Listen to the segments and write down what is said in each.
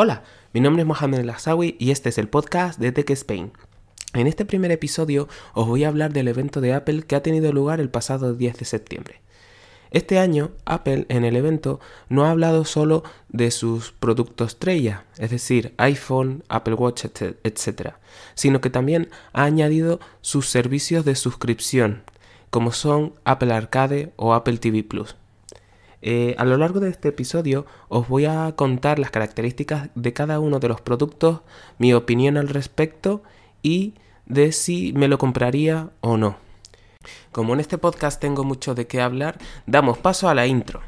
Hola, mi nombre es Mohamed Lazawi y este es el podcast de Tech Spain. En este primer episodio os voy a hablar del evento de Apple que ha tenido lugar el pasado 10 de septiembre. Este año, Apple en el evento no ha hablado solo de sus productos estrella, es decir, iPhone, Apple Watch, etc., sino que también ha añadido sus servicios de suscripción, como son Apple Arcade o Apple TV Plus. Eh, a lo largo de este episodio os voy a contar las características de cada uno de los productos, mi opinión al respecto y de si me lo compraría o no. Como en este podcast tengo mucho de qué hablar, damos paso a la intro.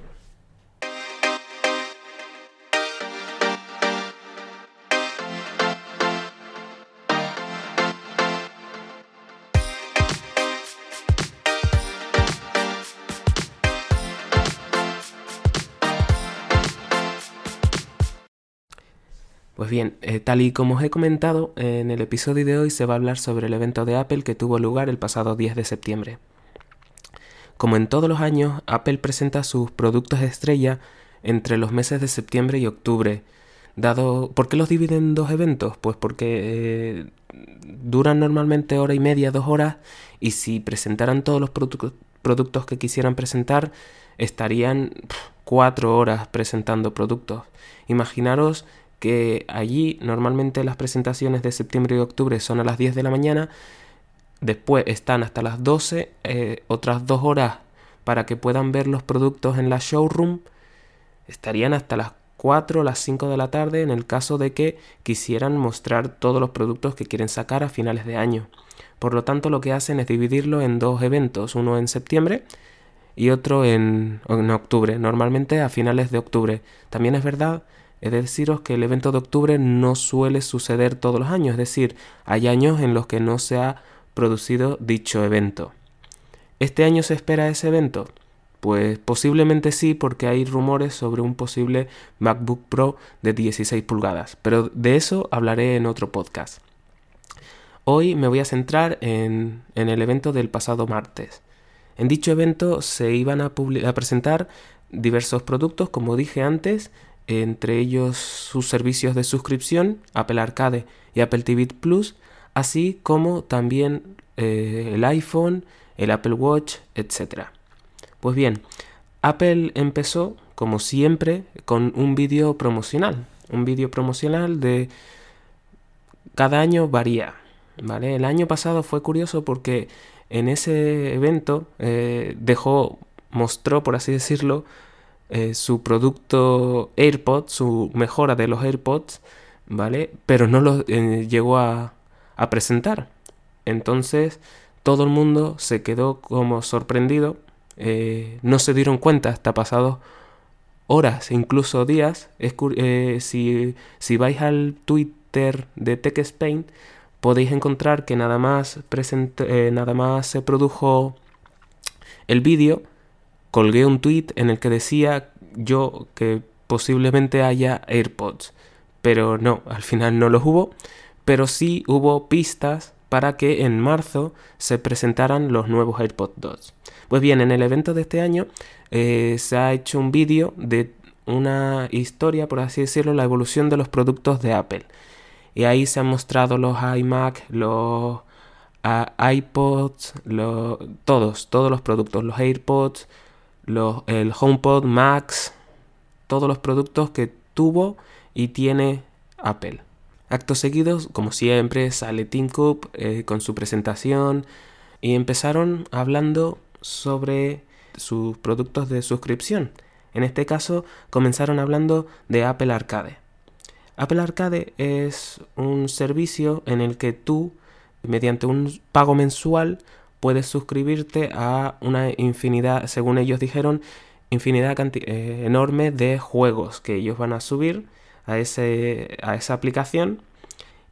Bien, eh, tal y como os he comentado, en el episodio de hoy se va a hablar sobre el evento de Apple que tuvo lugar el pasado 10 de septiembre. Como en todos los años, Apple presenta sus productos estrella entre los meses de septiembre y octubre. Dado, ¿Por qué los dividen en dos eventos? Pues porque eh, duran normalmente hora y media, dos horas, y si presentaran todos los productos que quisieran presentar, estarían cuatro horas presentando productos. Imaginaros que allí normalmente las presentaciones de septiembre y octubre son a las 10 de la mañana, después están hasta las 12, eh, otras dos horas para que puedan ver los productos en la showroom, estarían hasta las 4 o las 5 de la tarde en el caso de que quisieran mostrar todos los productos que quieren sacar a finales de año. Por lo tanto, lo que hacen es dividirlo en dos eventos, uno en septiembre y otro en, en octubre, normalmente a finales de octubre. También es verdad es deciros que el evento de octubre no suele suceder todos los años, es decir, hay años en los que no se ha producido dicho evento. ¿Este año se espera ese evento? Pues posiblemente sí, porque hay rumores sobre un posible MacBook Pro de 16 pulgadas, pero de eso hablaré en otro podcast. Hoy me voy a centrar en, el evento del pasado martes. En dicho evento se iban a, a presentar diversos productos, como dije antes, entre ellos sus servicios de suscripción, Apple Arcade y Apple TV Plus, así como también eh, el iPhone, el Apple Watch, etc. Pues bien, Apple empezó, como siempre, con un vídeo promocional. Un vídeo promocional de... Cada año varía. ¿vale? El año pasado fue curioso porque en ese evento eh, dejó, mostró, por así decirlo, eh, su producto AirPods, su mejora de los AirPods, ¿vale? Pero no lo eh, llegó a, presentar. Entonces todo el mundo se quedó como sorprendido, eh, no se dieron cuenta hasta pasados horas, incluso días. si, si vais al Twitter de Tech Spain, podéis encontrar que nada más, nada más se produjo el vídeo colgué un tweet en el que decía yo que posiblemente haya AirPods, pero no, al final no los hubo, pero sí hubo pistas para que en marzo se presentaran los nuevos AirPods 2. Pues bien, en el evento de este año eh, se ha hecho un vídeo de una historia, por así decirlo, la evolución de los productos de Apple. Y ahí se han mostrado los iMac, los ah, iPods, todos, todos los productos, los AirPods, el HomePod Max, todos los productos que tuvo y tiene Apple. Actos seguidos, como siempre, sale Tim Cook eh, con su presentación y empezaron hablando sobre sus productos de suscripción. En este caso, comenzaron hablando de Apple Arcade. Apple Arcade es un servicio en el que tú, mediante un pago mensual, puedes suscribirte a una infinidad, según ellos dijeron, infinidad eh, enorme de juegos que ellos van a subir a, ese, a esa aplicación.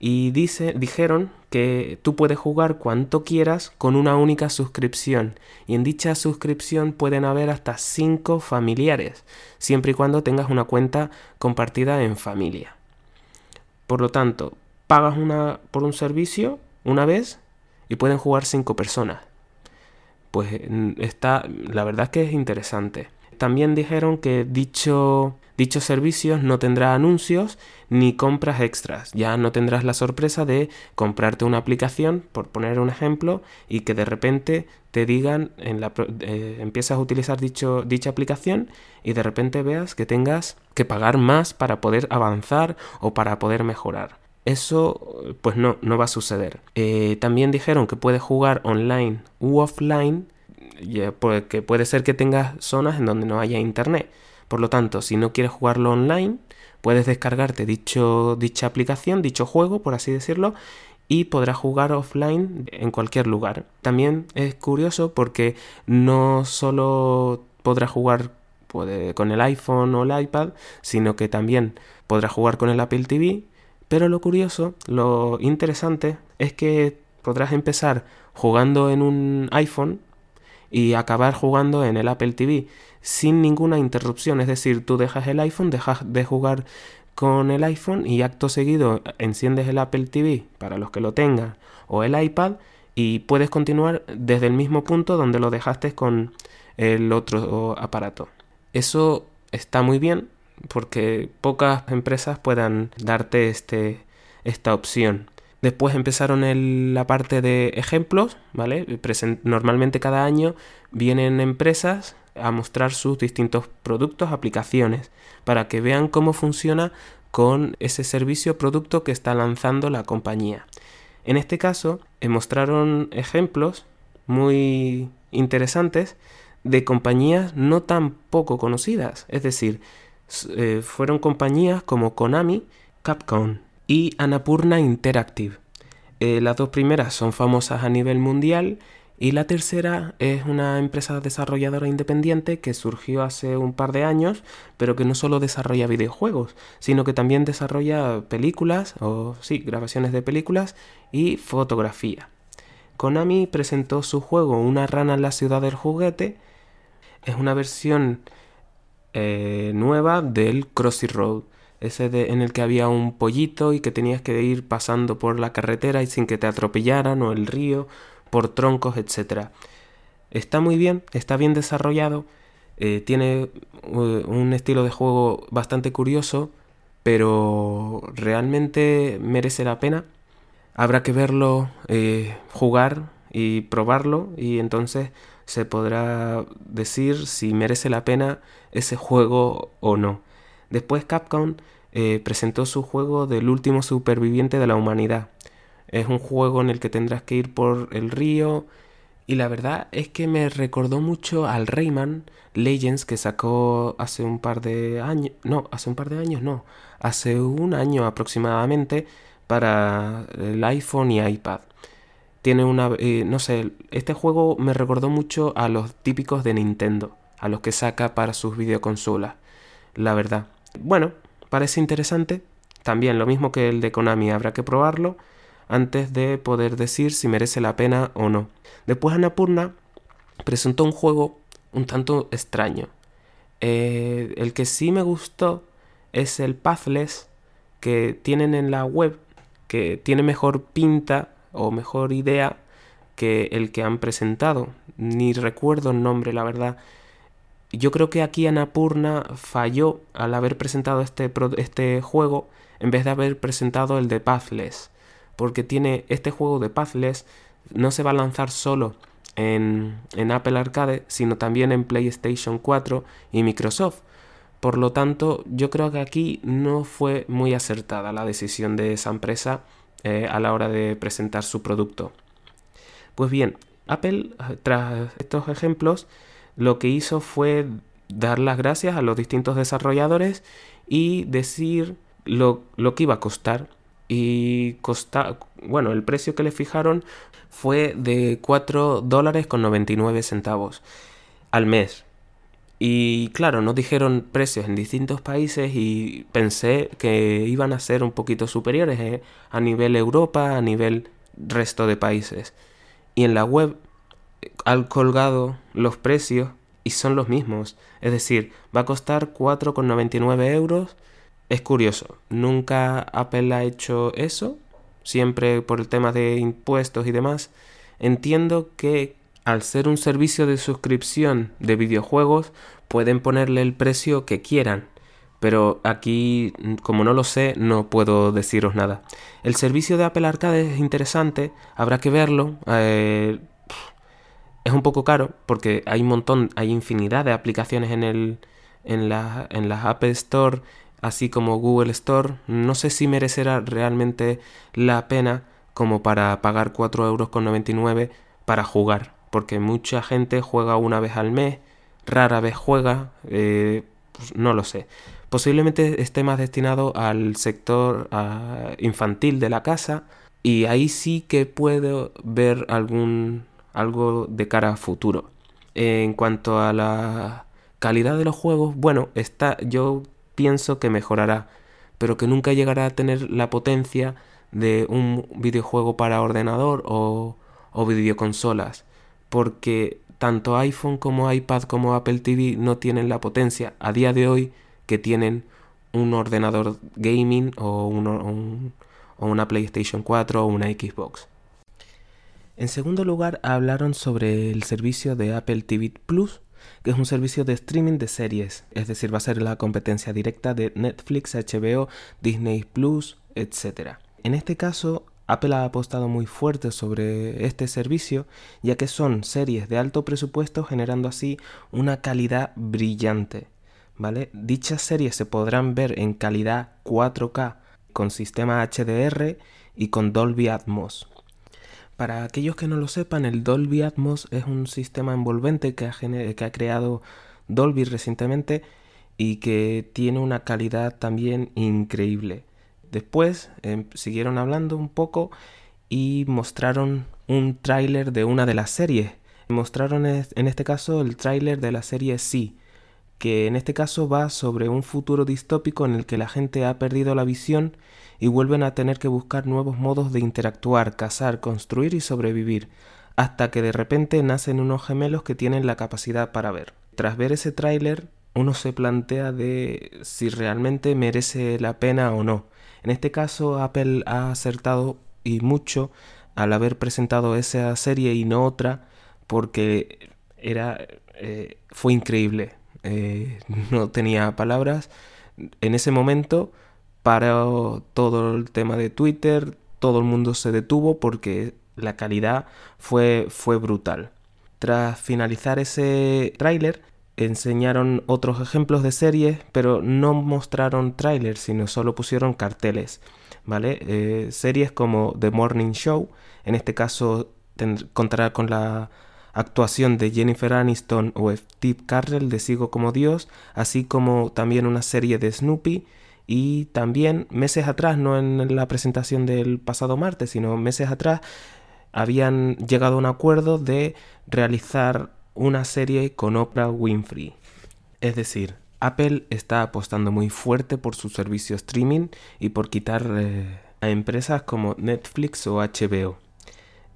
Y dice, dijeron que tú puedes jugar cuanto quieras con una única suscripción. Y en dicha suscripción pueden haber hasta 5 familiares, siempre y cuando tengas una cuenta compartida en familia. Por lo tanto, pagas una, por un servicio una vez y pueden jugar cinco personas. Pues está, la verdad es que es interesante. También dijeron que dicho, dichos servicios no tendrá anuncios ni compras extras. Ya no tendrás la sorpresa de comprarte una aplicación, por poner un ejemplo, y que de repente te digan, en la, eh, empiezas a utilizar dicho, dicha aplicación y de repente veas que tengas que pagar más para poder avanzar o para poder mejorar. Eso pues no, no va a suceder. Eh, también dijeron que puedes jugar online u offline, pues, que puede ser que tengas zonas en donde no haya internet. Por lo tanto, si no quieres jugarlo online, puedes descargarte dicho, dicha aplicación, dicho juego, por así decirlo, y podrás jugar offline en cualquier lugar. También es curioso porque no solo podrás jugar con el iPhone o el iPad, sino que también podrás jugar con el Apple TV. Pero lo curioso, lo interesante, es que podrás empezar jugando en un iPhone y acabar jugando en el Apple TV sin ninguna interrupción. Es decir, tú dejas el iPhone, dejas de jugar con el iPhone y acto seguido enciendes el Apple TV para los que lo tengan o el iPad y puedes continuar desde el mismo punto donde lo dejaste con el otro aparato. Eso está muy bien porque pocas empresas puedan darte este, esta opción. Después empezaron la parte de ejemplos, ¿vale? normalmente cada año vienen empresas a mostrar sus distintos productos, aplicaciones, para que vean cómo funciona con ese servicio o producto que está lanzando la compañía. En este caso, eh, mostraron ejemplos muy interesantes de compañías no tan poco conocidas, es decir, eh, fueron compañías como Konami, Capcom y Annapurna Interactive. Eh, las dos primeras son famosas a nivel mundial y la tercera es una empresa desarrolladora independiente que surgió hace un par de años, pero que no solo desarrolla videojuegos, sino que también desarrolla películas, o sí, grabaciones de películas y fotografía. Konami presentó su juego Una rana en la ciudad del juguete. Es una versión eh, nueva del Crossy Road. Ese de, en el que había un pollito y que tenías que ir pasando por la carretera y sin que te atropellaran o el río por troncos, etc. Está muy bien, está bien desarrollado, eh, tiene uh, un estilo de juego bastante curioso, pero realmente merece la pena. Habrá que verlo, eh, jugar y probarlo y entonces se podrá decir si merece la pena ese juego o no. Después Capcom eh, presentó su juego del último superviviente de la humanidad, es un juego en el que tendrás que ir por el río. Y la verdad es que me recordó mucho al Rayman Legends que sacó hace un par de años. No, hace un par de años no. Hace un año aproximadamente para el iPhone y iPad. Tiene una... Eh, no sé, este juego me recordó mucho a los típicos de Nintendo. A los que saca para sus videoconsolas. La verdad. Bueno, parece interesante. También lo mismo que el de Konami, habrá que probarlo antes de poder decir si merece la pena o no. Después Annapurna presentó un juego un tanto extraño. Eh, el que sí me gustó es el Pathless que tienen en la web, que tiene mejor pinta o mejor idea que el que han presentado. Ni recuerdo el nombre, la verdad. Yo creo que aquí Annapurna falló al haber presentado este, este juego en vez de haber presentado el de Pathless porque tiene este juego de Pathless, no se va a lanzar solo en, Apple Arcade, sino también en PlayStation 4 y Microsoft. Por lo tanto, yo creo que aquí no fue muy acertada la decisión de esa empresa eh, a la hora de presentar su producto. Pues bien, Apple, tras estos ejemplos, lo que hizo fue dar las gracias a los distintos desarrolladores y decir lo, lo que iba a costar y costa, bueno, el precio que le fijaron fue de 4 dólares con 99 centavos al mes. Y claro, nos dijeron precios en distintos países y pensé que iban a ser un poquito superiores ¿eh? a nivel Europa, a nivel resto de países. Y en la web han colgado los precios y son los mismos. Es decir, va a costar 4,99 euros es curioso, nunca Apple ha hecho eso, siempre por el tema de impuestos y demás. Entiendo que al ser un servicio de suscripción de videojuegos, pueden ponerle el precio que quieran. Pero aquí, como no lo sé, no puedo deciros nada. El servicio de Apple Arcade es interesante, habrá que verlo. Eh, es un poco caro porque hay un montón, hay infinidad de aplicaciones en, el, en, la, en las Apple Store, así como Google Store. No sé si merecerá realmente la pena como para pagar 4,99 euros para jugar porque mucha gente juega una vez al mes, rara vez juega, eh, pues no lo sé. Posiblemente esté más destinado al sector infantil de la casa y ahí sí que puedo ver algún algo de cara a futuro. En cuanto a la calidad de los juegos, bueno, está, yo pienso que mejorará, pero que nunca llegará a tener la potencia de un videojuego para ordenador o videoconsolas porque tanto iPhone como iPad como Apple TV no tienen la potencia a día de hoy que tienen un ordenador gaming o, una PlayStation 4 o una Xbox. En segundo lugar, hablaron sobre el servicio de Apple TV Plus, que es un servicio de streaming de series, es decir, va a ser la competencia directa de Netflix, HBO, Disney Plus, etc. En este caso, Apple ha apostado muy fuerte sobre este servicio, ya que son series de alto presupuesto generando así una calidad brillante. ¿vale? Dichas series se podrán ver en calidad 4K con sistema HDR y con Dolby Atmos. Para aquellos que no lo sepan, el Dolby Atmos es un sistema envolvente que ha, que ha creado Dolby recientemente y que tiene una calidad también increíble. Después em, siguieron hablando un poco y mostraron un tráiler de una de las series. Mostraron en este caso el tráiler de la serie Sí, que en este caso va sobre un futuro distópico en el que la gente ha perdido la visión y vuelven a tener que buscar nuevos modos de interactuar, cazar, construir y sobrevivir, hasta que de repente nacen unos gemelos que tienen la capacidad para ver. Tras ver ese tráiler, uno se plantea de si realmente merece la pena o no. En este caso, Apple ha acertado y mucho al haber presentado esa serie y no otra, porque era eh, fue increíble. Eh, no tenía palabras. En ese momento paró todo el tema de Twitter, todo el mundo se detuvo porque la calidad fue, fue brutal. Tras finalizar ese tráiler, enseñaron otros ejemplos de series, pero no mostraron trailers, sino solo pusieron carteles, ¿vale? Eh, series como The Morning Show, en este caso contará con la actuación de Jennifer Aniston o Steve Carrell de Sigo como Dios, así como también una serie de Snoopy y también meses atrás, no en la presentación del pasado martes, sino meses atrás, habían llegado a un acuerdo de realizar una serie con Oprah Winfrey. Es decir, Apple está apostando muy fuerte por su servicio streaming y por quitar eh, a empresas como Netflix o HBO.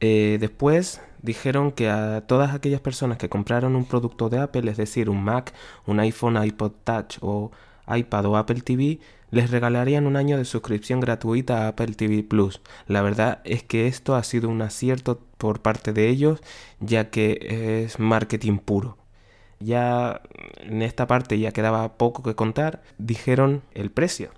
Eh, después dijeron que a todas aquellas personas que compraron un producto de Apple, es decir, un Mac, un iPhone, iPod Touch o iPad o Apple TV, les regalarían un año de suscripción gratuita a Apple TV Plus. La verdad es que esto ha sido un acierto por parte de ellos, ya que es marketing puro. Ya en esta parte ya quedaba poco que contar, dijeron el precio.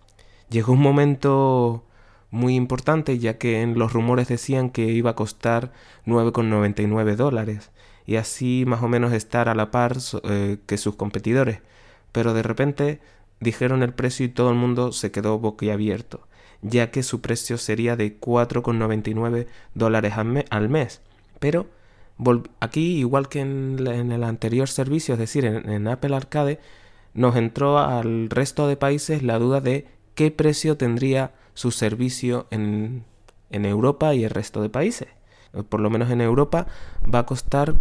Llegó un momento muy importante ya que en los rumores decían que iba a costar 9,99 dólares y así más o menos estar a la par eh, que sus competidores. Pero de repente dijeron el precio y todo el mundo se quedó boquiabierto, ya que su precio sería de 4,99 dólares al mes. Pero aquí, igual que en, el anterior servicio, es decir, en, Apple Arcade, nos entró al resto de países la duda de qué precio tendría su servicio en, Europa y el resto de países. Por lo menos en Europa va a costar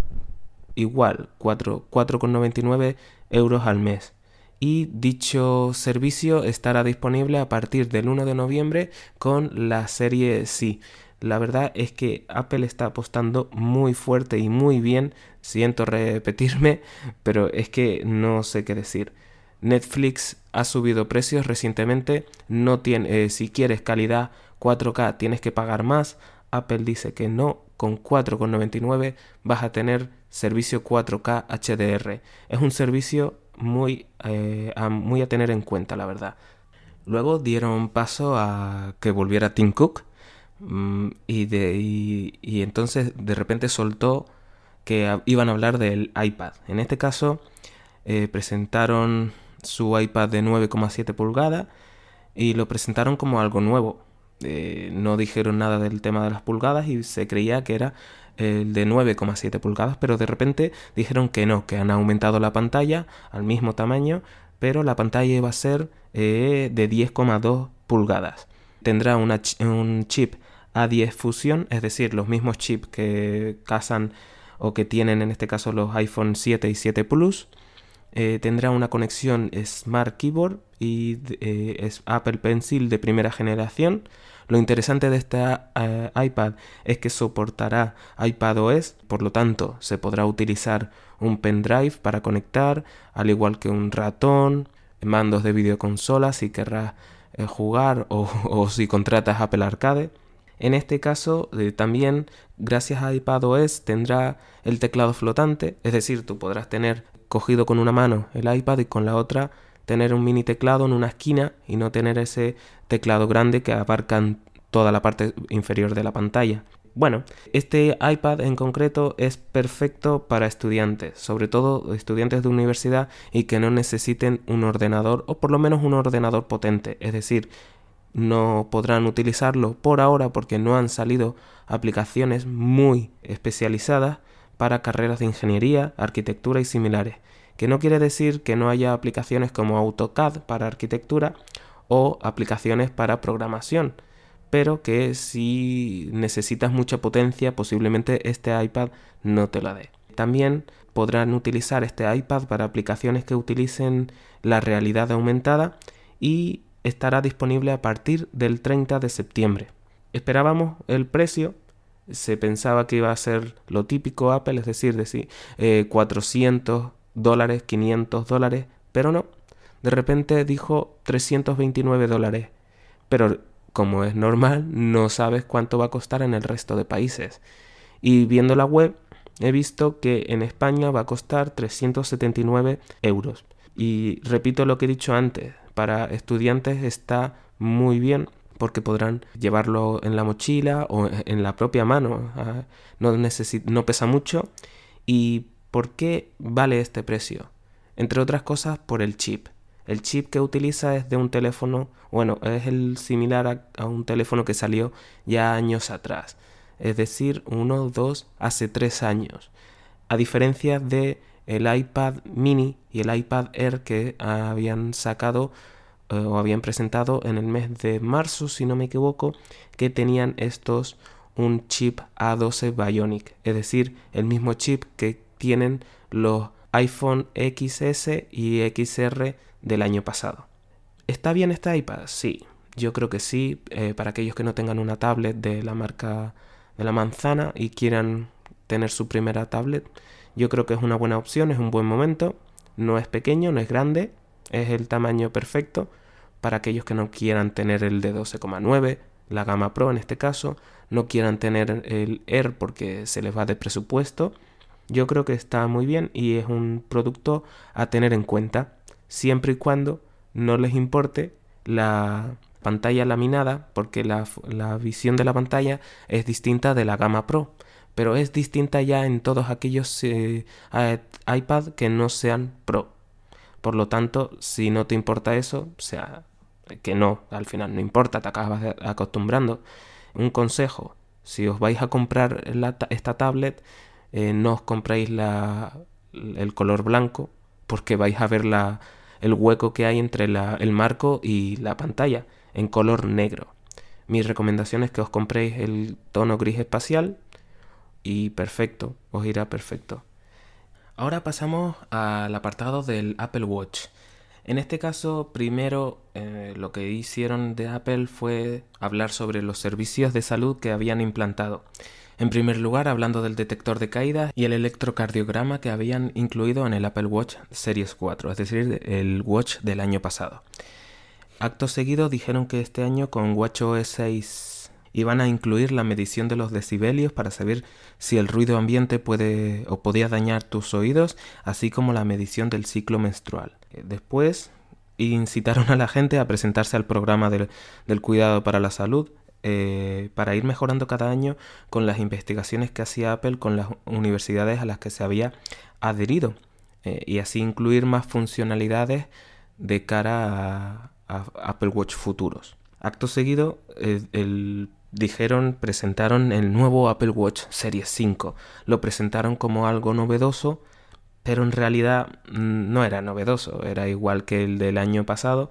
igual, 4,99 euros al mes y dicho servicio estará disponible a partir del 1 de noviembre con la serie C. La verdad es que Apple está apostando muy fuerte y muy bien, siento repetirme, pero es que no sé qué decir. Netflix ha subido precios recientemente, no tiene, eh, si quieres calidad 4K tienes que pagar más. Apple dice que no, con 4,99 vas a tener servicio 4K HDR. Es un servicio muy, eh, a, muy a tener en cuenta, la verdad. Luego dieron paso a que volviera Tim Cook mm, y, de, y, entonces de repente soltó que iban a hablar del iPad. En este caso eh, presentaron su iPad de 9,7 pulgadas y lo presentaron como algo nuevo. Eh, no dijeron nada del tema de las pulgadas y se creía que era el de 9,7 pulgadas, pero de repente dijeron que no, que han aumentado la pantalla al mismo tamaño, pero la pantalla iba a ser eh, de 10,2 pulgadas. Tendrá un chip A10 Fusion, es decir, los mismos chips que casan o que tienen en este caso los iPhone 7 y 7 Plus. Eh, tendrá una conexión Smart Keyboard y Apple Pencil de primera generación. Lo interesante de esta eh, iPad es que soportará iPadOS, por lo tanto se podrá utilizar un pendrive para conectar, al igual que un ratón, mandos de videoconsola si querrás jugar o, si contratas Apple Arcade. En este caso también gracias a iPadOS tendrá el teclado flotante, es decir, tú podrás tener cogido con una mano el iPad y con la otra tener un mini teclado en una esquina y no tener ese teclado grande que abarca toda la parte inferior de la pantalla. Bueno, este iPad en concreto es perfecto para estudiantes, sobre todo estudiantes de universidad y que no necesiten un ordenador o por lo menos un ordenador potente, es decir, no podrán utilizarlo por ahora porque no han salido aplicaciones muy especializadas para carreras de ingeniería, arquitectura y similares, que no quiere decir que no haya aplicaciones como AutoCAD para arquitectura o aplicaciones para programación, pero que si necesitas mucha potencia posiblemente este iPad no te la dé. También podrán utilizar este iPad para aplicaciones que utilicen la realidad aumentada y estará disponible a partir del 30 de septiembre. Esperábamos el precio se pensaba que iba a ser lo típico Apple, es decir, decir 400 eh, dólares, 500 dólares, pero no. De repente dijo 329 dólares. Pero como es normal, no sabes cuánto va a costar en el resto de países. Y viendo la web, he visto que en España va a costar 379 euros. Y repito lo que he dicho antes, para estudiantes está muy bien porque podrán llevarlo en la mochila o en la propia mano. Ah, no, no pesa mucho. ¿Y por qué vale este precio? Entre otras cosas por el chip. El chip que utiliza es de un teléfono, bueno, es el similar a, un teléfono que salió ya años atrás. Es decir, uno, dos, hace tres años. A diferencia de el iPad mini y el iPad Air que habían sacado eh, o habían presentado en el mes de marzo, si no me equivoco, que tenían estos un chip A12 Bionic, es decir, el mismo chip que tienen los iPhone XS y XR del año pasado. ¿Está bien este iPad? Sí, yo creo que sí, eh, para aquellos que no tengan una tablet de la marca de la manzana y quieran tener su primera tablet, yo creo que es una buena opción, es un buen momento, no es pequeño, no es grande, es el tamaño perfecto para aquellos que no quieran tener el de 12,9, la gama Pro en este caso, no quieran tener el Air porque se les va de presupuesto. Yo creo que está muy bien y es un producto a tener en cuenta, siempre y cuando no les importe la pantalla laminada, porque la, visión de la pantalla es distinta de la gama Pro, pero es distinta ya en todos aquellos eh, iPad que no sean Pro. Por lo tanto, si no te importa eso, o sea, que no, al final no importa, te acabas acostumbrando. Un consejo, si os vais a comprar esta tablet, eh, no os compréis la, el color blanco, porque vais a ver la, el hueco que hay entre la, el marco y la pantalla en color negro. Mi recomendación es que os compréis el tono gris espacial y perfecto, os irá perfecto. Ahora pasamos al apartado del Apple Watch. En este caso, primero eh, lo que hicieron de Apple fue hablar sobre los servicios de salud que habían implantado. En primer lugar, hablando del detector de caída y el electrocardiograma que habían incluido en el Apple Watch Series 4, es decir, el Watch del año pasado. Acto seguido dijeron que este año con WatchOS 6 Iban a incluir la medición de los decibelios para saber si el ruido ambiente puede o podía dañar tus oídos, así como la medición del ciclo menstrual. Después incitaron a la gente a presentarse al programa del, cuidado para la salud eh, para ir mejorando cada año con las investigaciones que hacía Apple con las universidades a las que se había adherido eh, y así incluir más funcionalidades de cara a, Apple Watch futuros. Acto seguido, el dijeron, presentaron el nuevo Apple Watch Series 5. Lo presentaron como algo novedoso, pero en realidad mm, no era novedoso, era igual que el del año pasado,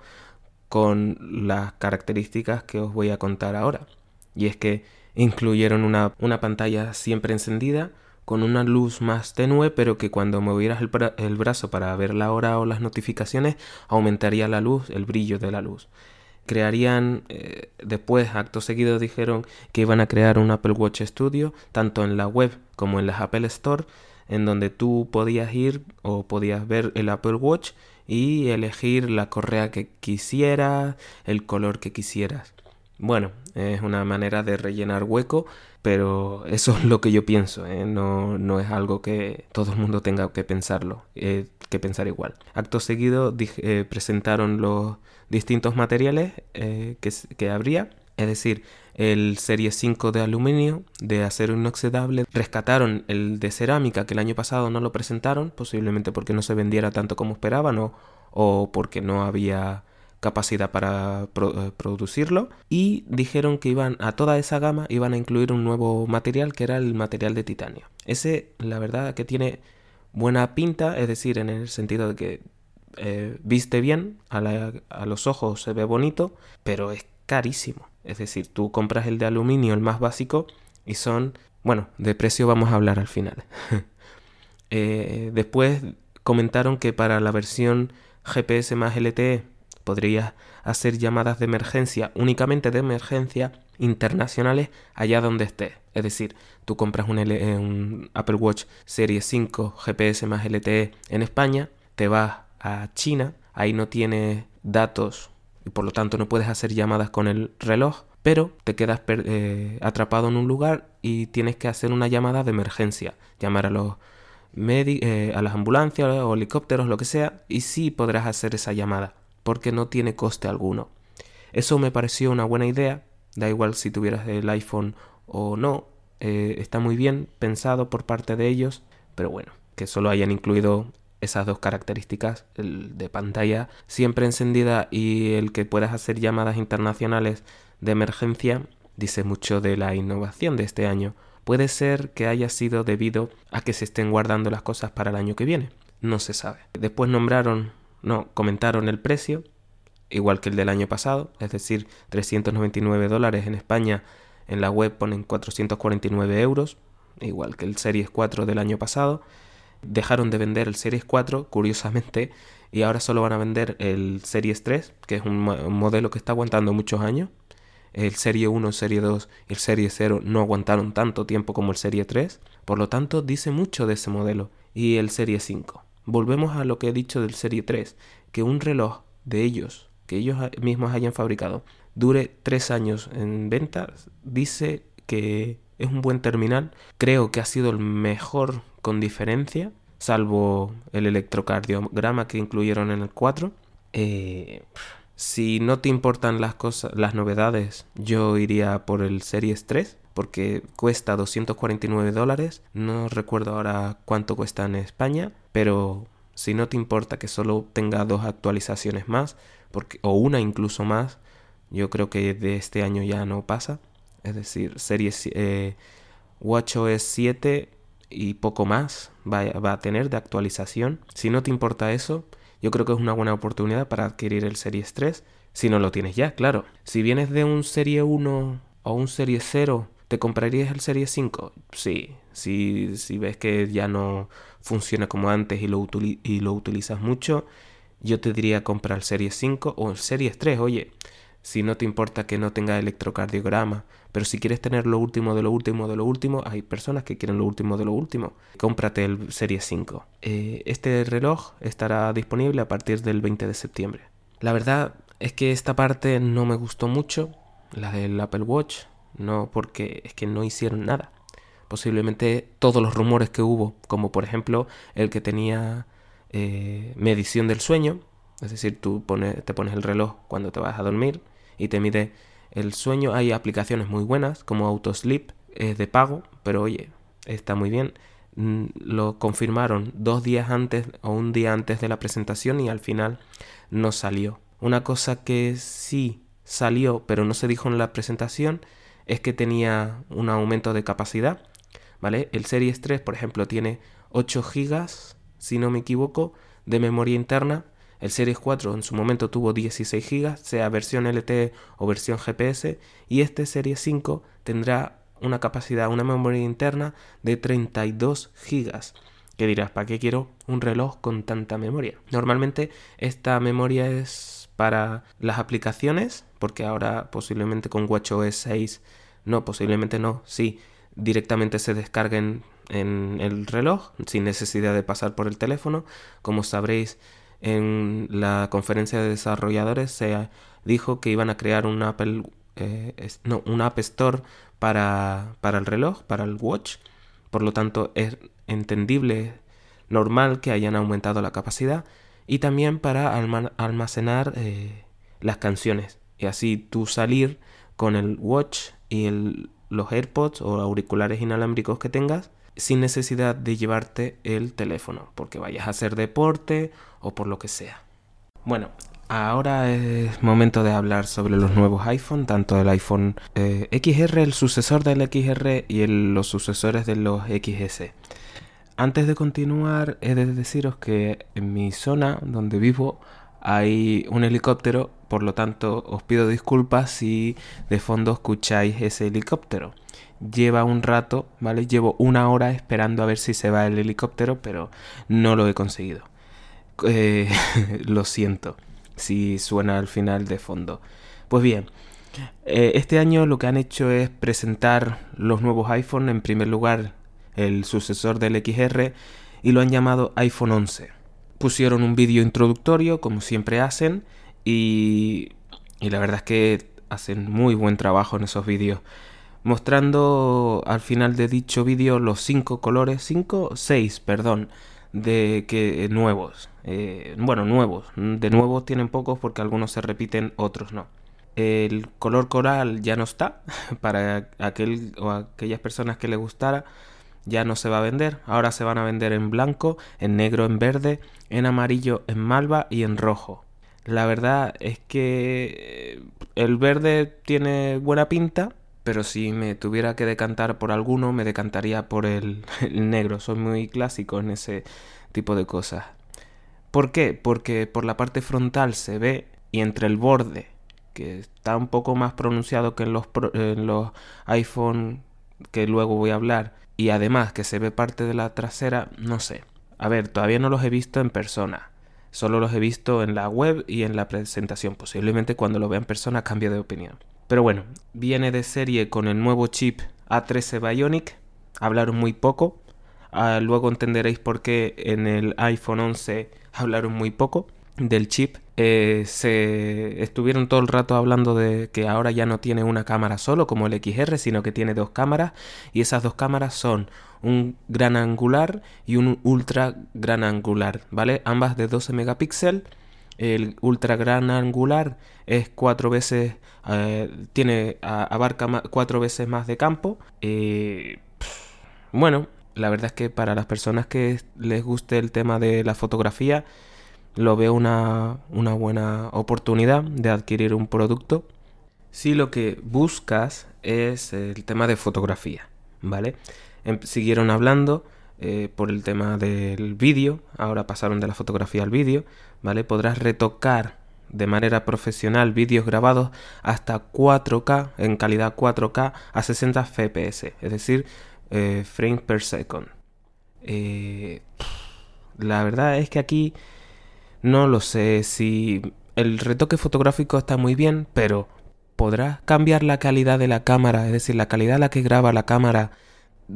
con las características que os voy a contar ahora. Y es que incluyeron una, una pantalla siempre encendida, con una luz más tenue, pero que cuando movieras el, el brazo para ver la hora o las notificaciones, aumentaría la luz, el brillo de la luz crearían, eh, después, acto seguido, dijeron que iban a crear un Apple Watch Studio, tanto en la web como en las Apple Store, en donde tú podías ir o podías ver el Apple Watch y elegir la correa que quisieras, el color que quisieras. Bueno, es una manera de rellenar hueco, pero eso es lo que yo pienso, ¿eh? no, no, es algo que todo el mundo tenga que pensarlo, eh, que pensar igual. Acto seguido presentaron los distintos materiales eh, que, habría, es decir, el Serie 5 de aluminio, de acero inoxidable, rescataron el de cerámica que el año pasado no lo presentaron, posiblemente porque no se vendiera tanto como esperaban o, porque no había capacidad para eh, producirlo y dijeron que iban a toda esa gama iban a incluir un nuevo material que era el material de titanio. Ese la verdad que tiene buena pinta, es decir, en el sentido de que eh, viste bien, a, los ojos se ve bonito, pero es carísimo. Es decir, tú compras el de aluminio, el más básico, y son, bueno, de precio vamos a hablar al final. Eh, después comentaron que para la versión GPS más LTE podrías hacer llamadas de emergencia, únicamente de emergencia, internacionales allá donde estés. Es decir, tú compras un, un Apple Watch Serie 5 GPS más LTE en España, te vas a China, ahí no tiene datos y por lo tanto no puedes hacer llamadas con el reloj, pero te quedas eh, atrapado en un lugar y tienes que hacer una llamada de emergencia, llamar a los eh, a las ambulancias o helicópteros, lo que sea, y sí podrás hacer esa llamada, porque no tiene coste alguno. Eso me pareció una buena idea, da igual si tuvieras el iPhone o no, eh, está muy bien pensado por parte de ellos, pero bueno, que solo hayan incluido esas dos características, el de pantalla siempre encendida y el que puedas hacer llamadas internacionales de emergencia, dice mucho de la innovación de este año. Puede ser que haya sido debido a que se estén guardando las cosas para el año que viene. No se sabe. Después nombraron, no, comentaron el precio, igual que el del año pasado, es decir, 399 dólares en España. En la web ponen 449 euros, igual que el Series 4 del año pasado dejaron de vender el Series 4, curiosamente, y ahora solo van a vender el Series 3, que es un, modelo que está aguantando muchos años. El Serie 1, el Serie 2 y el Serie 0 no aguantaron tanto tiempo como el Serie 3, por lo tanto dice mucho de ese modelo. Y el Serie 5. Volvemos a lo que he dicho del Serie 3, que un reloj de ellos, que ellos mismos hayan fabricado, dure 3 años en venta, dice que es un buen terminal. Creo que ha sido el mejor con diferencia, salvo el electrocardiograma que incluyeron en el 4. Eh, si no te importan las cosas, las novedades, yo iría por el Series 3 porque cuesta 249 dólares. No recuerdo ahora cuánto cuesta en España, pero si no te importa que solo tenga dos actualizaciones más, porque, o una incluso más, yo creo que de este año ya no pasa. Es decir, Series eh, WatchOS 7 y poco más va, a tener de actualización. Si no te importa eso, yo creo que es una buena oportunidad para adquirir el Series 3. Si no lo tienes ya, claro. Si vienes de un Serie 1 o un Serie 0, ¿te comprarías el Serie 5? Sí. Si, si ves que ya no funciona como antes y lo, y lo utilizas mucho, yo te diría comprar el Series 5 o el Series 3. Oye, si no te importa que no tenga electrocardiograma, pero si quieres tener lo último de lo último de lo último, hay personas que quieren lo último de lo último. Cómprate el Serie 5. Eh, este reloj estará disponible a partir del 20 de septiembre. La verdad es que esta parte no me gustó mucho, la del Apple Watch. no porque es que no hicieron nada. Posiblemente todos los rumores que hubo, como por ejemplo el que tenía eh, medición del sueño, es decir, tú te pones el reloj cuando te vas a dormir y te mide el sueño. Hay aplicaciones muy buenas como Autosleep, es de pago, pero oye, está muy bien. Mm, lo confirmaron dos días antes o un día antes de la presentación y al final no salió. Una cosa que sí salió, pero no se dijo en la presentación, es que tenía un aumento de capacidad. ¿Vale? El Series 3, por ejemplo, tiene 8 GB, si no me equivoco, de memoria interna. El Series 4 en su momento tuvo 16 GB, sea versión LTE o versión GPS. Y este Series 5 tendrá una capacidad, una memoria interna de 32 gigas. ¿Qué dirás? ¿Para qué quiero un reloj con tanta memoria? Normalmente esta memoria es para las aplicaciones, porque ahora posiblemente con WatchOS 6, no, posiblemente no, sí, directamente se descarguen en el reloj sin necesidad de pasar por el teléfono. Como sabréis, en la conferencia de desarrolladores se dijo que iban a crear un Apple, eh, un App Store para, para el reloj, para el watch. Por lo tanto, es entendible, normal que hayan aumentado la capacidad y también para almacenar eh, las canciones y así tú salir con el watch y los AirPods o auriculares inalámbricos que tengas sin necesidad de llevarte el teléfono porque vayas a hacer deporte o por lo que sea. Bueno, Ahora es momento de hablar sobre los nuevos iPhone, tanto el iPhone eh, XR, el sucesor del XR y los sucesores de los XS. Antes de continuar, he de deciros que en mi zona donde vivo hay un helicóptero, por lo tanto os pido disculpas si de fondo escucháis ese helicóptero. Lleva un rato, ¿vale? Llevo una hora esperando a ver si se va el helicóptero, pero no lo he conseguido. Eh, lo siento si suena al final de fondo. Pues bien, eh, este año lo que han hecho es presentar los nuevos iPhone, en primer lugar el sucesor del XR, y lo han llamado iPhone 11. Pusieron un vídeo introductorio, como siempre hacen, y, y la verdad es que hacen muy buen trabajo en esos vídeos mostrando al final de dicho vídeo los cinco colores, cinco, seis, perdón, de que nuevos. Eh, bueno, nuevos. De nuevos tienen pocos porque algunos se repiten, otros no. El color coral ya no está. Para aquel o aquellas personas que le gustara, ya no se va a vender. Ahora se van a vender en blanco, en negro, en verde, en amarillo, en malva y en rojo. La verdad es que eh, el verde tiene buena pinta, pero si me tuviera que decantar por alguno, me decantaría por el, negro. Soy muy clásico en ese tipo de cosas. ¿Por qué? Porque por la parte frontal se ve y entre el borde, que está un poco más pronunciado que en los, en los iPhone que luego voy a hablar, y además que se ve parte de la trasera, no sé. A ver, todavía no los he visto en persona. Solo los he visto en la web y en la presentación. Posiblemente cuando lo vea en persona cambie de opinión. Pero bueno, viene de serie con el nuevo chip A13 Bionic. Hablaron muy poco. Ah, luego entenderéis por qué en el iPhone 11 hablaron muy poco del chip. Eh, se estuvieron todo el rato hablando de que ahora ya no tiene una cámara solo como el XR, sino que tiene dos cámaras y esas dos cámaras son un gran angular y un ultra gran angular, ¿vale? Ambas de 12 megapíxeles el ultra gran angular es cuatro veces, eh, tiene, abarca cuatro veces más de campo. Eh, bueno, la verdad es que para las personas que les guste el tema de la fotografía, lo veo una, una buena oportunidad de adquirir un producto. Si lo que buscas es el tema de fotografía, ¿vale? Em, siguieron hablando eh, por el tema del vídeo, ahora pasaron de la fotografía al vídeo, ¿vale? Podrás retocar de manera profesional vídeos grabados hasta 4K, en calidad 4K a 60 fps, es decir, eh, frames per second. Eh, la verdad es que aquí no lo sé si el retoque fotográfico está muy bien, pero podrás cambiar la calidad de la cámara, es decir, la calidad a la que graba la cámara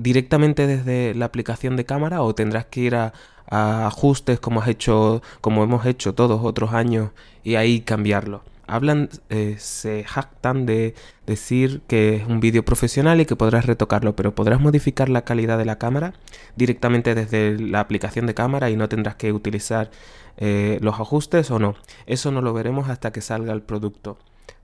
directamente desde la aplicación de cámara o tendrás que ir a, ajustes como has hecho como hemos hecho todos otros años y ahí cambiarlo hablan, eh, se jactan de decir que es un vídeo profesional y que podrás retocarlo, pero podrás modificar la calidad de la cámara directamente desde la aplicación de cámara y no tendrás que utilizar eh, los ajustes o no. Eso no lo veremos hasta que salga el producto.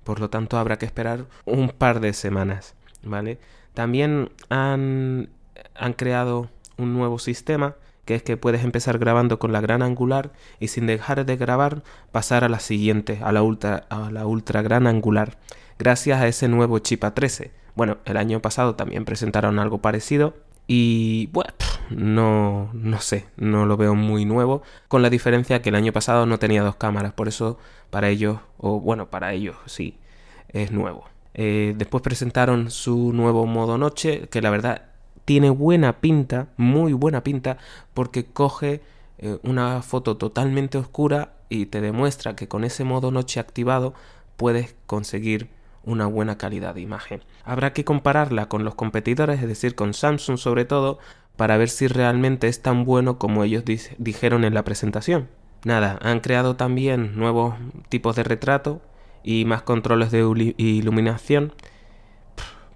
Por lo tanto, habrá que esperar un par de semanas, ¿vale? También han, han creado un nuevo sistema que es que puedes empezar grabando con la gran angular y sin dejar de grabar pasar a la siguiente, a la ultra, a la ultra gran angular, gracias a ese nuevo chip A13. Bueno, el año pasado también presentaron algo parecido y bueno, no, no sé, no lo veo muy nuevo, con la diferencia que el año pasado no tenía dos cámaras, por eso para ellos, o bueno, para ellos sí, es nuevo. Eh, después presentaron su nuevo modo noche, que la verdad tiene buena pinta, muy buena pinta, porque coge eh, una foto totalmente oscura y te demuestra que con ese modo noche activado puedes conseguir una buena calidad de imagen. Habrá que compararla con los competidores, es decir, con Samsung sobre todo, para ver si realmente es tan bueno como ellos dijeron en la presentación. Nada, han creado también nuevos tipos de retrato y más controles de iluminación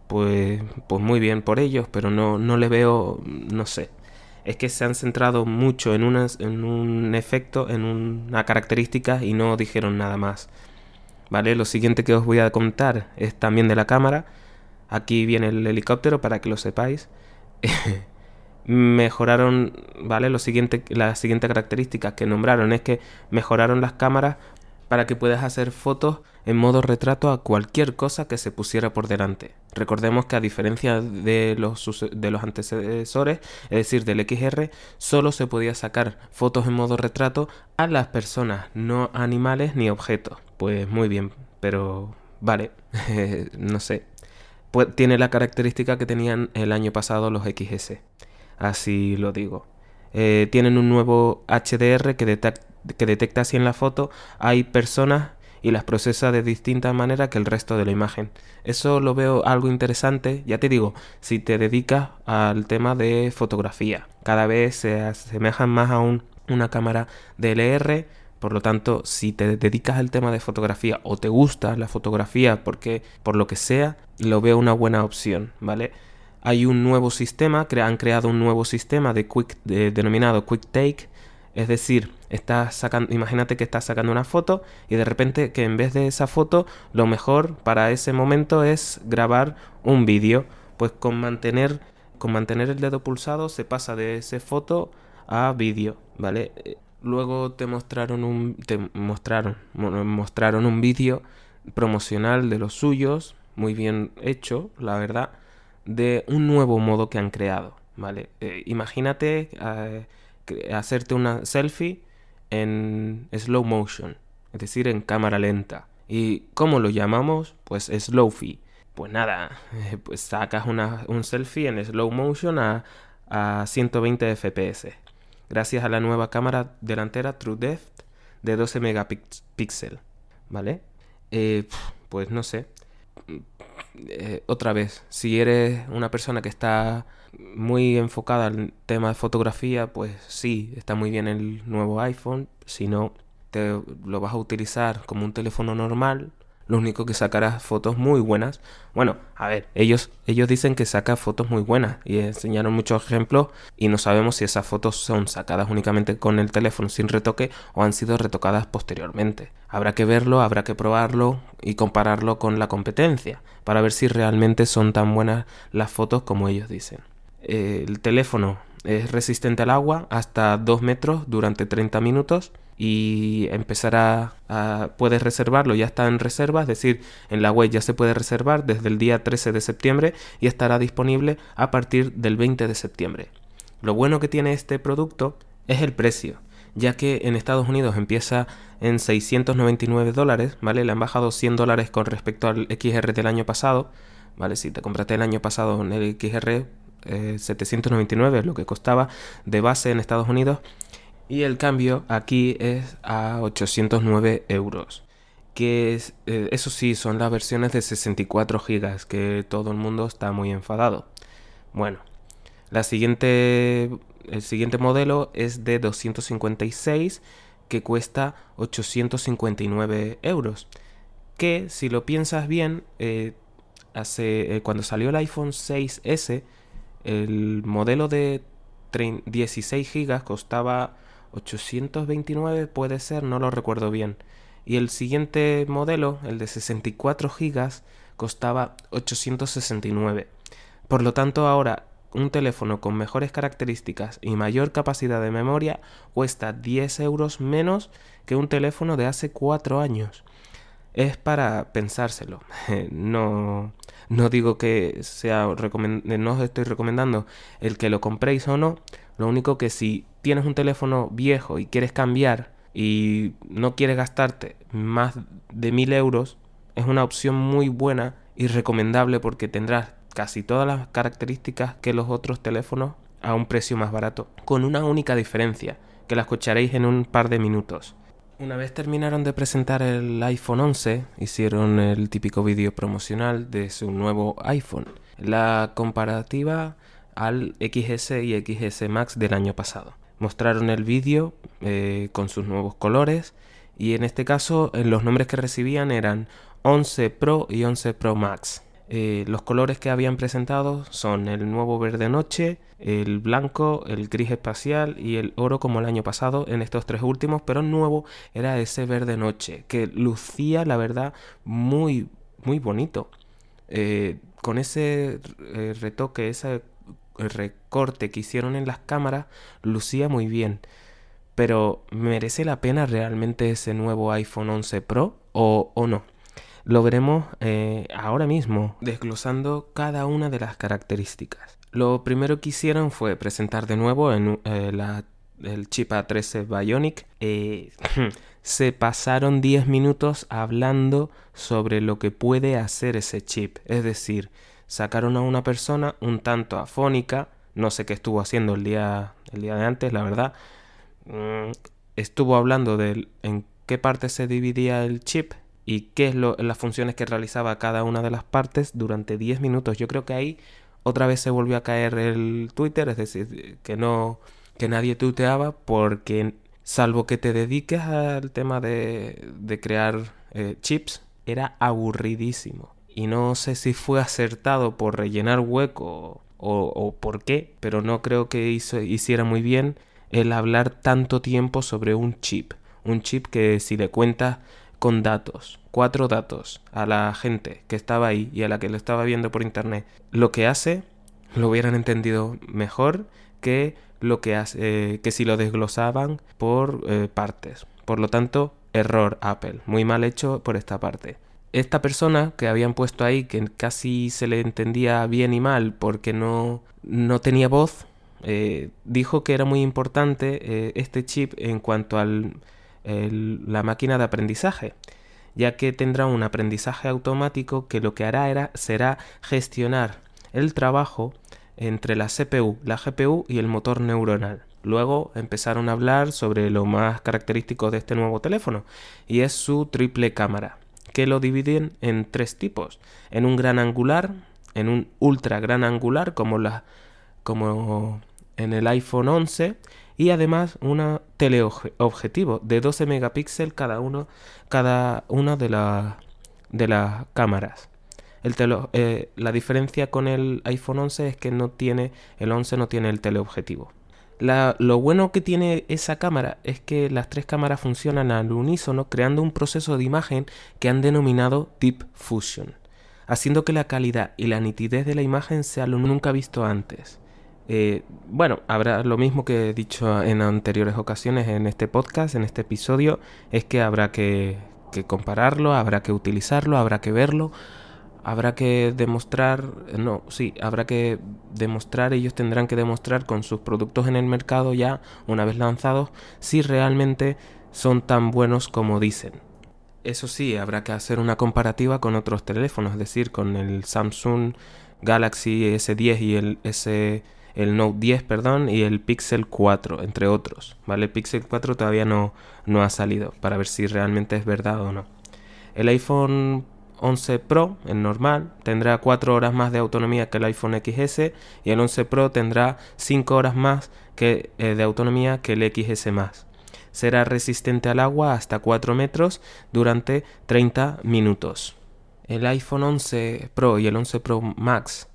pues, pues muy bien por ellos, pero no, no le veo, no sé. Es que se han centrado mucho en, en un efecto, en una característica y no dijeron nada más. ¿Vale? Lo siguiente que os voy a contar es también de la cámara. Aquí viene el helicóptero para que lo sepáis. mejoraron, ¿vale? Lo siguiente, la siguiente característica que nombraron es que mejoraron las cámaras para que puedas hacer fotos en modo retrato a cualquier cosa que se pusiera por delante. Recordemos que a diferencia de los, de los antecesores, es decir, del XR, solo se podía sacar fotos en modo retrato a las personas, no animales ni objetos. Pues muy bien, pero vale, no sé. Pues tiene la característica que tenían el año pasado los XS. Así lo digo. Eh, tienen un nuevo HDR que detecta que detecta si en la foto hay personas y las procesa de distinta manera que el resto de la imagen. Eso lo veo algo interesante, ya te digo, si te dedicas al tema de fotografía. Cada vez se asemejan más a una cámara DLR, por lo tanto, si te dedicas al tema de fotografía o te gusta la fotografía porque por lo que sea, lo veo una buena opción, ¿vale? Hay un nuevo sistema, han creado un nuevo sistema de quick, denominado Quick Take, es decir, estás sacando, imagínate que estás sacando una foto y de repente que en vez de esa foto, lo mejor para ese momento es grabar un vídeo. Pues con mantener, con mantener el dedo pulsado se pasa de esa foto a vídeo, ¿vale? Eh, luego te mostraron un, te mostraron, mostraron un vídeo promocional de los suyos, muy bien hecho, la verdad, de un nuevo modo que han creado, ¿vale? Eh, imagínate eh, hacerte una selfie en slow motion, es decir, en cámara lenta. ¿Y cómo lo llamamos? Pues slowfie. Pues nada, pues sacas una, un selfie en slow motion a, a 120 fps. Gracias a la nueva cámara delantera True Depth de 12 megapíxeles. ¿Vale? Eh, pues no sé. Eh, otra vez, si eres una persona que está muy enfocada al tema de fotografía, pues sí, está muy bien el nuevo iPhone. Si no, te lo vas a utilizar como un teléfono normal, lo único que sacará fotos muy buenas. Bueno, a ver, ellos, ellos dicen que saca fotos muy buenas y enseñaron muchos ejemplos y no sabemos si esas fotos son sacadas únicamente con el teléfono sin retoque o han sido retocadas posteriormente. Habrá que verlo, habrá que probarlo y compararlo con la competencia para ver si realmente son tan buenas las fotos como ellos dicen. El teléfono es resistente al agua hasta 2 metros durante 30 minutos y empezará a, puedes reservarlo, ya está en reserva, es decir, en la web ya se puede reservar desde el día 13 de septiembre y estará disponible a partir del 20 de septiembre. Lo bueno que tiene este producto es el precio, ya que en Estados Unidos empieza en 699 dólares, ¿vale? Le han bajado 100 dólares con respecto al XR del año pasado, ¿vale? Si te compraste el año pasado en el XR, 799 eh, es lo que costaba de base en Estados Unidos y el cambio aquí es a 809 euros. Que es, eh, eso sí, son las versiones de 64 gigas, que todo el mundo está muy enfadado. Bueno, la siguiente, el siguiente modelo es de 256 que cuesta 859 euros. que si lo piensas bien, eh, hace, cuando salió el iPhone 6S, el modelo de 16 GB costaba 829, puede ser, no lo recuerdo bien. Y el siguiente modelo, el de 64 GB, costaba 869. Por lo tanto, ahora un teléfono con mejores características y mayor capacidad de memoria cuesta 10 euros menos que un teléfono de hace 4 años. Es para pensárselo. No, no digo que sea no os estoy recomendando el que lo compréis o no. Lo único que si tienes un teléfono viejo y quieres cambiar y no quieres gastarte más de 1000 euros, es una opción muy buena y recomendable porque tendrás casi todas las características que los otros teléfonos a un precio más barato, con una única diferencia, que la escucharéis en un par de minutos. Una vez terminaron de presentar el iPhone 11, hicieron el típico vídeo promocional de su nuevo iPhone, la comparativa al XS y XS Max del año pasado. Mostraron el vídeo eh, con sus nuevos colores y en este caso los nombres que recibían eran 11 Pro y 11 Pro Max. Eh, los colores que habían presentado son el nuevo verde noche, el blanco, el gris espacial y el oro como el año pasado en estos tres últimos, pero nuevo era ese verde noche que lucía la verdad muy muy bonito. Eh, con ese eh, retoque, ese recorte que hicieron en las cámaras, lucía muy bien. Pero ¿merece la pena realmente ese nuevo iPhone 11 Pro o no? Lo veremos eh, ahora mismo, desglosando cada una de las características. Lo primero que hicieron fue presentar de nuevo eh, el chip A13 Bionic. Eh, se pasaron 10 minutos hablando sobre lo que puede hacer ese chip. Es decir, sacaron a una persona un tanto afónica. No sé qué estuvo haciendo el día, el día de antes, la verdad. Mm, estuvo hablando de en qué parte se dividía el chip y qué es lo, las funciones que realizaba cada una de las partes durante 10 minutos. Yo creo que ahí otra vez se volvió a caer el Twitter, es decir, que no que nadie tuteaba porque salvo que te dediques al tema de, de crear eh, chips, era aburridísimo. Y no sé si fue acertado por rellenar hueco o, o por qué, pero no creo que hizo, hiciera muy bien el hablar tanto tiempo sobre un chip. Un chip que si le cuentas con datos, cuatro datos a la gente que estaba ahí y a la que lo estaba viendo por internet, lo que hace lo hubieran entendido mejor que lo que hace, eh, que si lo desglosaban por eh, partes. Por lo tanto, error Apple, muy mal hecho por esta parte. Esta persona que habían puesto ahí, que casi se le entendía bien y mal porque no, no tenía voz, eh, dijo que era muy importante este chip en cuanto al la máquina de aprendizaje, ya que tendrá un aprendizaje automático que lo que hará será gestionar el trabajo entre la CPU, la GPU y el motor neuronal. Luego empezaron a hablar sobre lo más característico de este nuevo teléfono, y es su triple cámara, que lo dividen en tres tipos, en un gran angular, en un ultra gran angular como, la, como en el iPhone 11 y además un teleobjetivo de 12 megapíxeles cada uno cada una de, de las cámaras. Eh, la diferencia con el iPhone 11 es que no tiene el 11 no tiene el teleobjetivo. lo bueno que tiene esa cámara es que las tres cámaras funcionan al unísono creando un proceso de imagen que han denominado Deep Fusion, haciendo que la calidad y la nitidez de la imagen sea lo nunca visto antes. Eh, bueno, habrá lo mismo que he dicho en anteriores ocasiones en este podcast, en este episodio, es que habrá que, compararlo, habrá que utilizarlo, habrá que verlo, habrá que demostrar, no, sí, habrá que demostrar, ellos tendrán que demostrar con sus productos en el mercado ya, una vez lanzados, si realmente son tan buenos como dicen. Eso sí, habrá que hacer una comparativa con otros teléfonos, es decir, con el Samsung Galaxy S10 y el S el Note 10, perdón, y el Pixel 4, entre otros, ¿vale? El Pixel 4 todavía no, no ha salido para ver si realmente es verdad o no. El iPhone 11 Pro, el normal, tendrá 4 horas más de autonomía que el iPhone XS y el 11 Pro tendrá 5 horas más que, eh, de autonomía que el XS más. será resistente al agua hasta 4 metros durante 30 minutos. El iPhone 11 Pro y el 11 Pro Max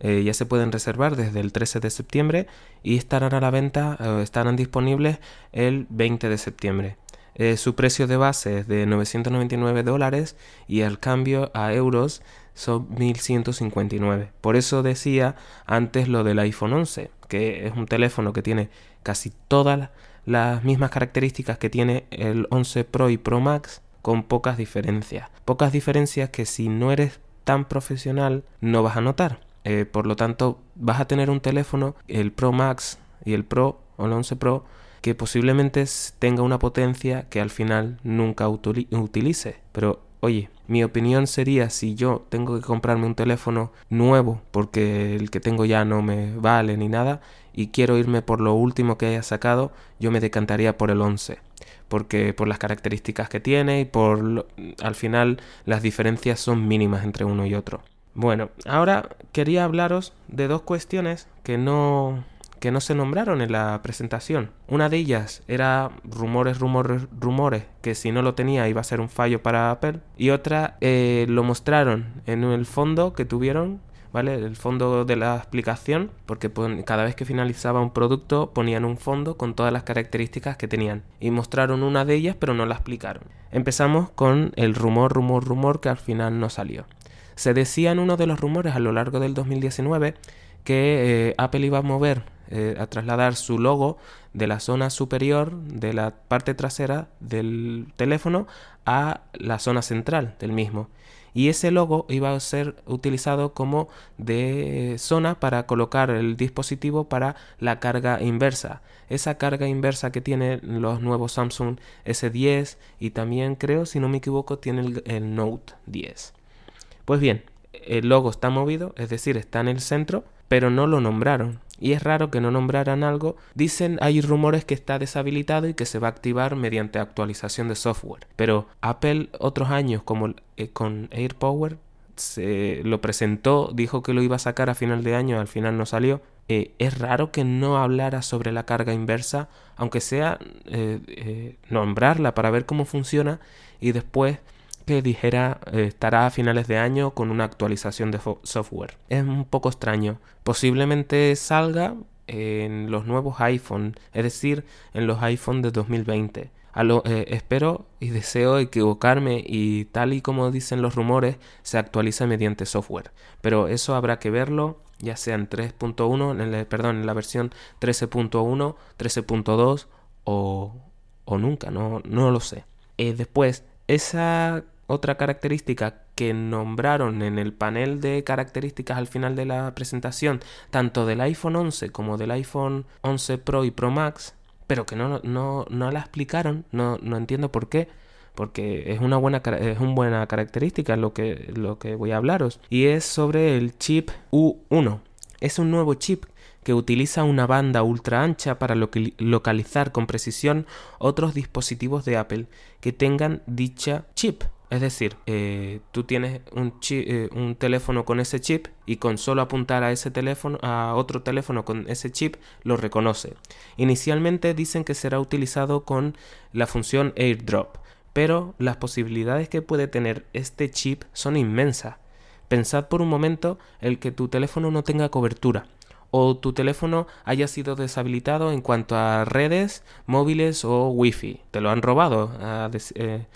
eh, ya se pueden reservar desde el 13 de septiembre y estarán a la venta, eh, estarán disponibles el 20 de septiembre. Eh, su precio de base es de 999 dólares y el cambio a euros son 1159. Por eso decía antes lo del iPhone 11, que es un teléfono que tiene casi todas las mismas características que tiene el 11 Pro y Pro Max con pocas diferencias. Pocas diferencias que si no eres tan profesional no vas a notar. Eh, por lo tanto, vas a tener un teléfono, el Pro Max y el Pro o el 11 Pro, que posiblemente tenga una potencia que al final nunca utilice. Pero oye, mi opinión sería si yo tengo que comprarme un teléfono nuevo porque el que tengo ya no me vale ni nada y quiero irme por lo último que haya sacado, yo me decantaría por el 11 porque por las características que tiene y por al final las diferencias son mínimas entre uno y otro. Bueno, ahora quería hablaros de dos cuestiones que no que no se nombraron en la presentación. Una de ellas era rumores, rumores, rumores, que si no lo tenía iba a ser un fallo para Apple. Y otra eh, lo mostraron en el fondo que tuvieron, ¿vale? El fondo de la explicación, porque cada vez que finalizaba un producto ponían un fondo con todas las características que tenían. Y mostraron una de ellas, pero no la explicaron. Empezamos con el rumor, rumor, rumor que al final no salió. Se decía en uno de los rumores a lo largo del 2019 que eh, Apple iba a mover, eh, a trasladar su logo de la zona superior de la parte trasera del teléfono a la zona central del mismo. Y ese logo iba a ser utilizado como de zona para colocar el dispositivo para la carga inversa. Esa carga inversa que tiene los nuevos Samsung S10 y también creo, si no me equivoco, tiene el Note 10. Pues bien, el logo está movido, es decir, está en el centro, pero no lo nombraron. Y es raro que no nombraran algo. Dicen, hay rumores que está deshabilitado y que se va a activar mediante actualización de software. Pero Apple otros años, como eh, con AirPower, se lo presentó, dijo que lo iba a sacar a final de año, al final no salió. Eh, es raro que no hablara sobre la carga inversa, aunque sea eh, nombrarla para ver cómo funciona y después dijera eh, estará a finales de año con una actualización de software. Es un poco extraño. Posiblemente salga en los nuevos iPhone, es decir, en los iPhone de 2020. Eh, espero y deseo equivocarme y tal y como dicen los rumores, se actualiza mediante software. Pero eso habrá que verlo, ya sea en 3.1, perdón, en la versión 13.1, 13.2 o, o, nunca, no, no lo sé. Eh, después, esa otra característica que nombraron en el panel de características al final de la presentación, tanto del iPhone 11 como del iPhone 11 Pro y Pro Max, pero que no, no, no la explicaron, no, no entiendo por qué, porque es una buena, es una buena característica lo que, lo que voy a hablaros, y es sobre el chip U1. Es un nuevo chip que utiliza una banda ultra ancha para localizar con precisión otros dispositivos de Apple que tengan dicha chip. Es decir, eh, tú tienes un, eh, un, teléfono con ese chip y con solo apuntar a ese teléfono, a otro teléfono con ese chip, lo reconoce. Inicialmente dicen que será utilizado con la función AirDrop, pero las posibilidades que puede tener este chip son inmensas. Pensad por un momento el que tu teléfono no tenga cobertura o tu teléfono haya sido deshabilitado en cuanto a redes móviles o wifi. Te lo han robado. Eh,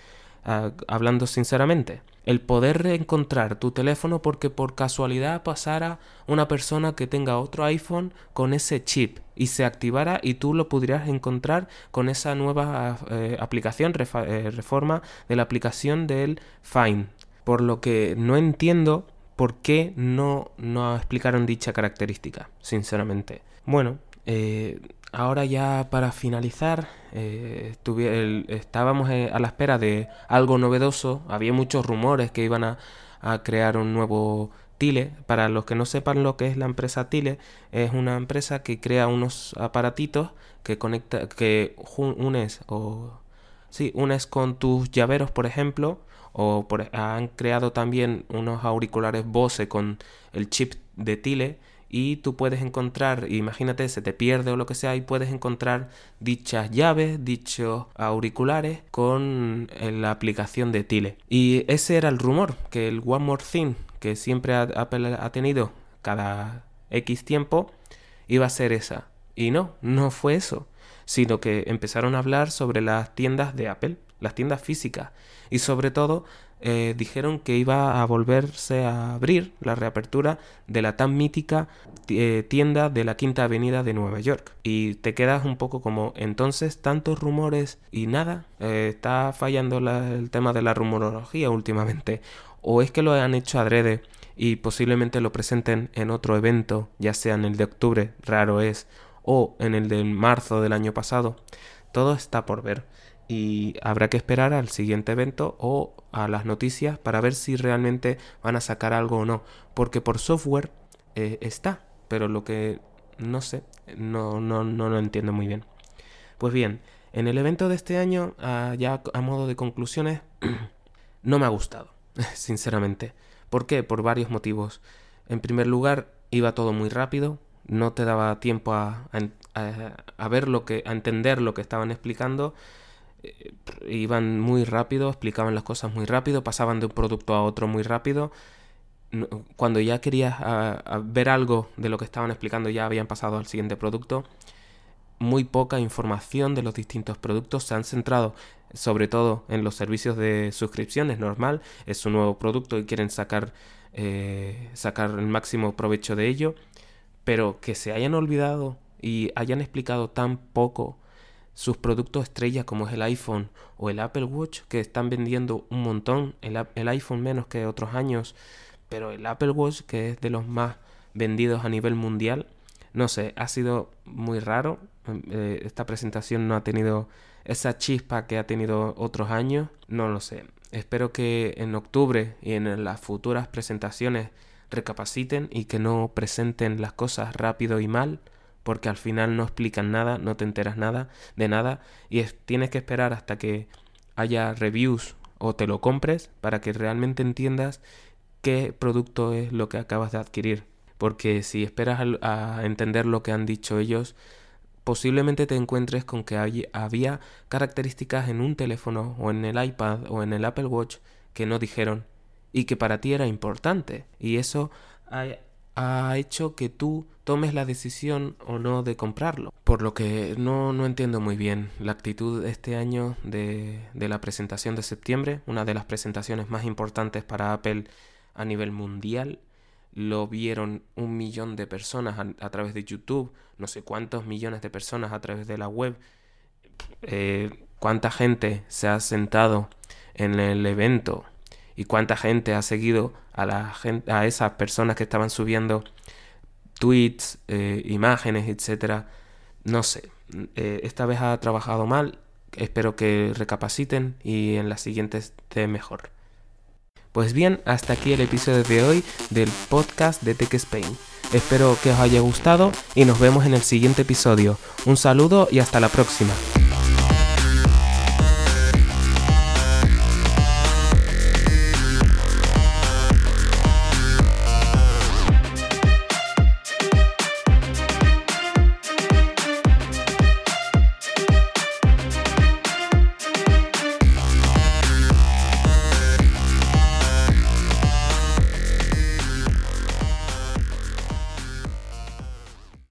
hablando sinceramente. El poder reencontrar tu teléfono porque por casualidad pasara una persona que tenga otro iPhone con ese chip y se activara y tú lo pudieras encontrar con esa nueva eh, aplicación, eh, reforma de la aplicación del Find. Por lo que no entiendo por qué no, no explicaron dicha característica, sinceramente. Bueno, eh, ahora ya para finalizar, eh, estábamos eh, a la espera de algo novedoso. Había muchos rumores que iban a, crear un nuevo Tile. Para los que no sepan lo que es la empresa Tile, es una empresa que crea unos aparatitos que conecta, que unes o sí, unes con tus llaveros, por ejemplo, o han creado también unos auriculares Bose con el chip de Tile y tú puedes encontrar, imagínate, se te pierde o lo que sea, y puedes encontrar dichas llaves, dichos auriculares con eh, la aplicación de Tile. Y ese era el rumor, que el One More Thing que siempre Apple ha tenido cada X tiempo, iba a ser esa. Y no, no fue eso, sino que empezaron a hablar sobre las tiendas de Apple, las tiendas físicas, y sobre todo eh, dijeron que iba a volverse a abrir la reapertura de la tan mítica eh, tienda de la Quinta Avenida de Nueva York. Y te quedas un poco como, entonces, tantos rumores y nada, eh, está fallando el tema de la rumorología últimamente. O es que lo han hecho adrede y posiblemente lo presenten en otro evento, ya sea en el de octubre, raro es, o en el de marzo del año pasado. Todo está por ver y habrá que esperar al siguiente evento o a las noticias para ver si realmente van a sacar algo o no. Porque por software eh, está, pero lo que no sé, no, no, no lo entiendo muy bien. Pues bien, en el evento de este año, ah, ya a modo de conclusiones, no me ha gustado, sinceramente. ¿Por qué? Por varios motivos. En primer lugar, iba todo muy rápido, no te daba tiempo a, a ver lo que, a entender lo que estaban explicando eh, iban muy rápido, explicaban las cosas muy rápido, pasaban de un producto a otro muy rápido. Cuando ya querías ver algo de lo que estaban explicando, ya habían pasado al siguiente producto. Muy poca información de los distintos productos. Se han centrado sobre todo en los servicios de suscripciones normal. Es su nuevo producto y quieren sacar, eh, sacar el máximo provecho de ello. Pero que se hayan olvidado y hayan explicado tan poco sus productos estrellas como es el iPhone o el Apple Watch que están vendiendo un montón, el, iPhone menos que otros años, pero el Apple Watch que es de los más vendidos a nivel mundial, no sé, ha sido muy raro, eh, esta presentación no ha tenido esa chispa que ha tenido otros años, no lo sé, espero que en octubre y en las futuras presentaciones recapaciten y que no presenten las cosas rápido y mal, porque al final no explican nada, no te enteras nada de nada y tienes que esperar hasta que haya reviews o te lo compres para que realmente entiendas qué producto es lo que acabas de adquirir. Porque si esperas a, entender lo que han dicho ellos, posiblemente te encuentres con que había características en un teléfono o en el iPad o en el Apple Watch que no dijeron y que para ti era importante. Y eso ha hecho que tú tomes la decisión o no de comprarlo. Por lo que no, no entiendo muy bien la actitud de este año de, de, la presentación de septiembre, una de las presentaciones más importantes para Apple a nivel mundial. Lo vieron un millón de personas a, través de YouTube, no sé cuántos millones de personas a través de la web. Eh, cuánta gente se ha sentado en el evento y cuánta gente ha seguido a, a esas personas que estaban subiendo tweets, eh, imágenes, etcétera. No sé, eh, esta vez ha trabajado mal, espero que recapaciten y en las siguientes esté mejor. Pues bien, hasta aquí el episodio de hoy del podcast de Tech Spain. Espero que os haya gustado y nos vemos en el siguiente episodio. Un saludo y hasta la próxima.